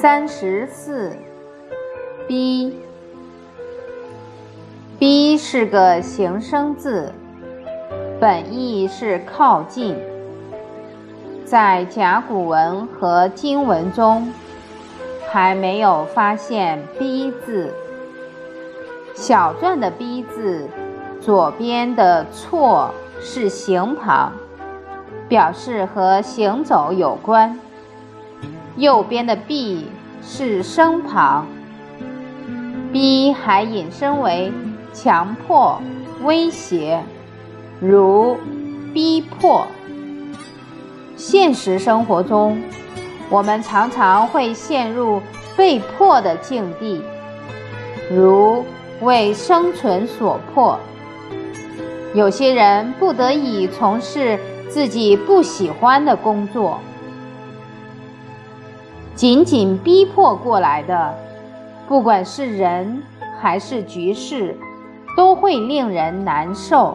三十四，逼，逼是个形声字，本意是靠近。在甲骨文和金文中，还没有发现“逼”字。小篆的“逼”字，左边的“错”是形旁，表示和行走有关；右边的“避”是声旁。逼还引申为强迫、威胁，如逼迫。现实生活中，我们常常会陷入被迫的境地，如为生存所迫。有些人不得已从事自己不喜欢的工作，紧紧逼迫过来的，不管是人还是局势，都会令人难受。